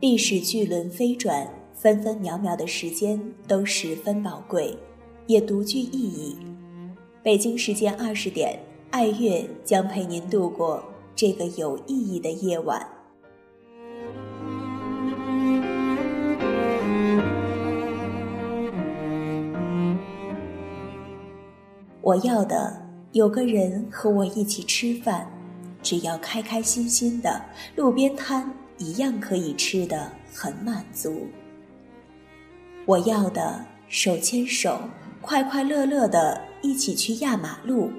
历史巨轮飞转，分分秒秒的时间都十分宝贵，也独具意义。北京时间二十点，爱乐将陪您度过这个有意义的夜晚。我要的有个人和我一起吃饭，只要开开心心的，路边摊。一样可以吃的很满足。我要的手牵手，快快乐乐的一起去压马路。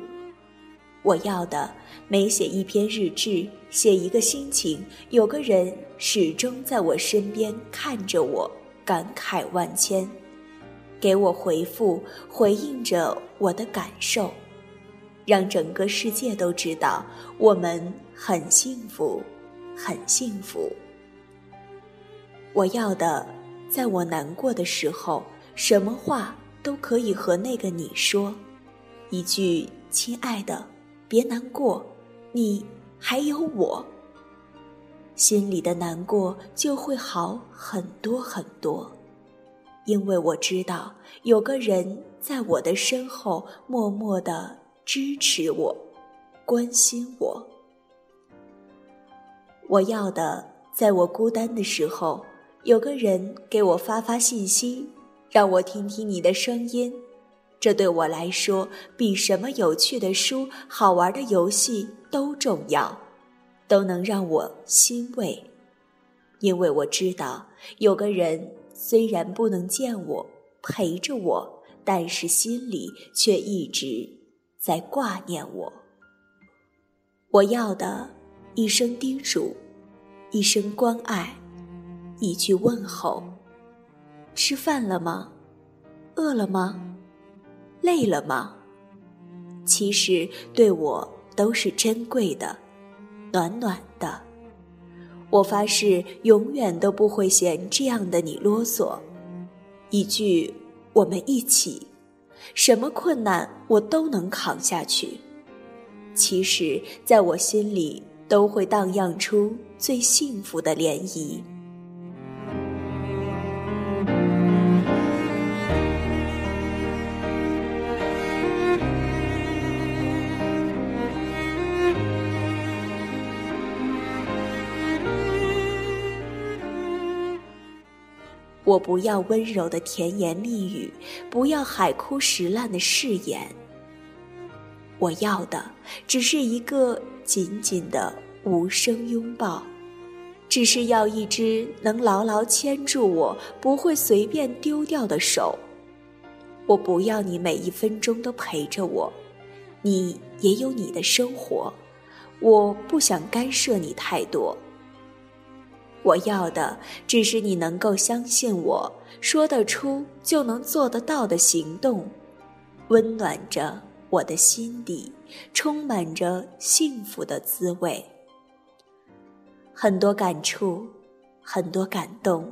我要的每写一篇日志，写一个心情，有个人始终在我身边看着我，感慨万千，给我回复，回应着我的感受，让整个世界都知道我们很幸福。很幸福。我要的，在我难过的时候，什么话都可以和那个你说，一句“亲爱的，别难过，你还有我”，心里的难过就会好很多很多，因为我知道有个人在我的身后默默的支持我，关心我。我要的，在我孤单的时候，有个人给我发发信息，让我听听你的声音。这对我来说，比什么有趣的书、好玩的游戏都重要，都能让我欣慰。因为我知道，有个人虽然不能见我，陪着我，但是心里却一直在挂念我。我要的。一声叮嘱，一声关爱，一句问候。吃饭了吗？饿了吗？累了吗？其实对我都是珍贵的，暖暖的。我发誓永远都不会嫌这样的你啰嗦。一句我们一起，什么困难我都能扛下去。其实，在我心里。都会荡漾出最幸福的涟漪。我不要温柔的甜言蜜语，不要海枯石烂的誓言。我要的只是一个紧紧的无声拥抱，只是要一只能牢牢牵住我、不会随便丢掉的手。我不要你每一分钟都陪着我，你也有你的生活，我不想干涉你太多。我要的只是你能够相信我说得出就能做得到的行动，温暖着。我的心底充满着幸福的滋味，很多感触，很多感动，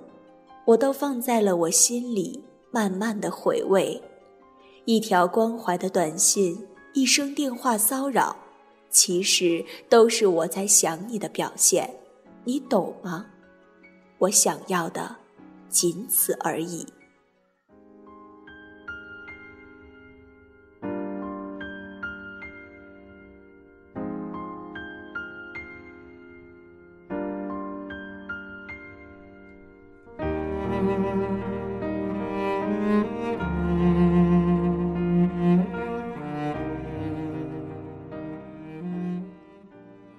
我都放在了我心里，慢慢的回味。一条关怀的短信，一声电话骚扰，其实都是我在想你的表现，你懂吗？我想要的，仅此而已。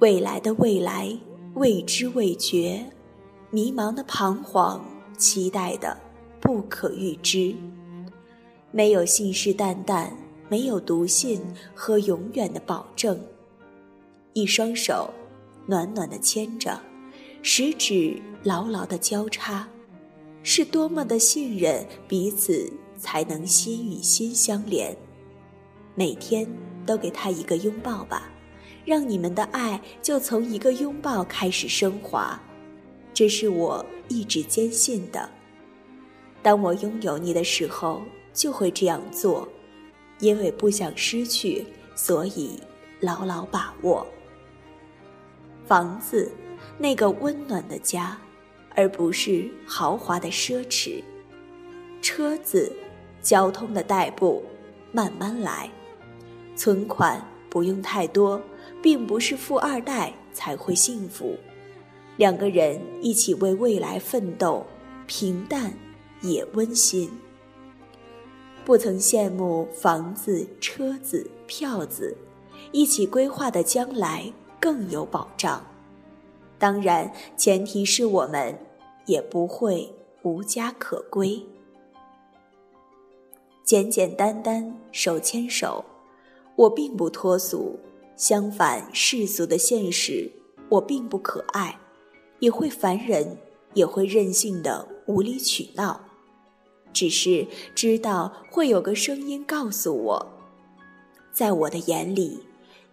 未来的未来，未知未觉，迷茫的彷徨，期待的不可预知。没有信誓旦旦，没有笃信和永远的保证。一双手，暖暖的牵着，食指牢牢的交叉，是多么的信任彼此，才能心与心相连。每天都给他一个拥抱吧。让你们的爱就从一个拥抱开始升华，这是我一直坚信的。当我拥有你的时候，就会这样做，因为不想失去，所以牢牢把握。房子，那个温暖的家，而不是豪华的奢侈。车子，交通的代步，慢慢来。存款不用太多，并不是富二代才会幸福。两个人一起为未来奋斗，平淡也温馨。不曾羡慕房子、车子、票子，一起规划的将来更有保障。当然，前提是我们也不会无家可归。简简单单手牵手，我并不脱俗；相反，世俗的现实，我并不可爱。也会烦人，也会任性的无理取闹，只是知道会有个声音告诉我，在我的眼里，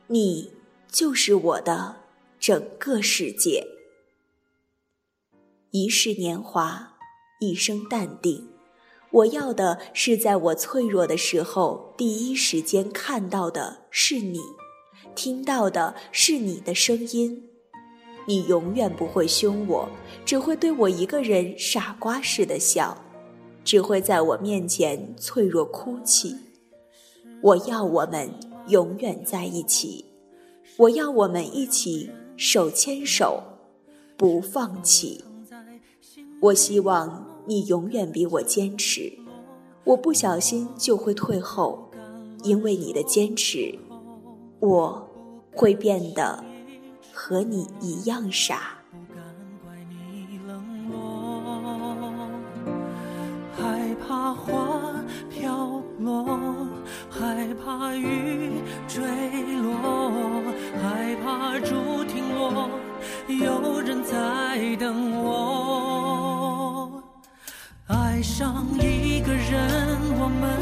你就是我的整个世界。一世年华，一生淡定，我要的是在我脆弱的时候，第一时间看到的是你，听到的是你的声音。你永远不会凶我，只会对我一个人傻瓜似的笑，只会在我面前脆弱哭泣。我要我们永远在一起，我要我们一起手牵手，不放弃。我希望你永远比我坚持，我不小心就会退后，因为你的坚持，我会变得。和你一样傻。不敢怪你冷漠，害怕花飘落，害怕雨坠落，害怕竹停落，有人在等我。爱上一个人，我们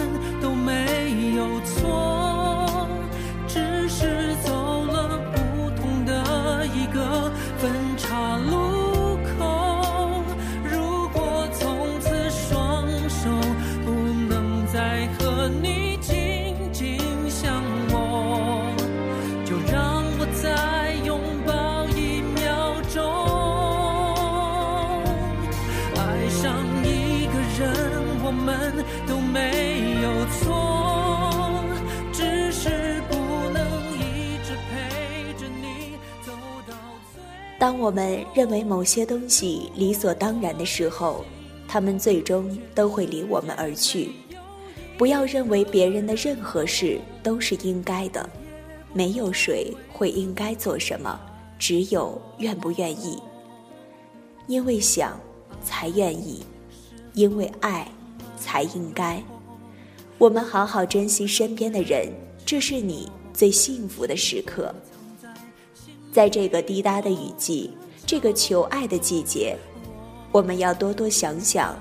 当我们认为某些东西理所当然的时候，他们最终都会离我们而去。不要认为别人的任何事都是应该的，没有谁会应该做什么，只有愿不愿意。因为想，才愿意；因为爱，才应该。我们好好珍惜身边的人，这是你最幸福的时刻。在这个滴答的雨季，这个求爱的季节，我们要多多想想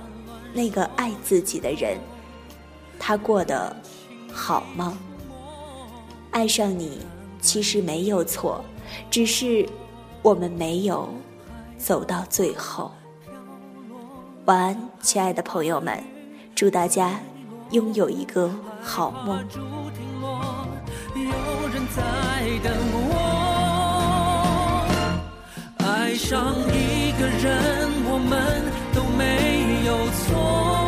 那个爱自己的人，他过得好吗？爱上你其实没有错，只是我们没有走到最后。晚安，亲爱的朋友们，祝大家拥有一个好梦。有人在等我爱上一个人，我们都没有错。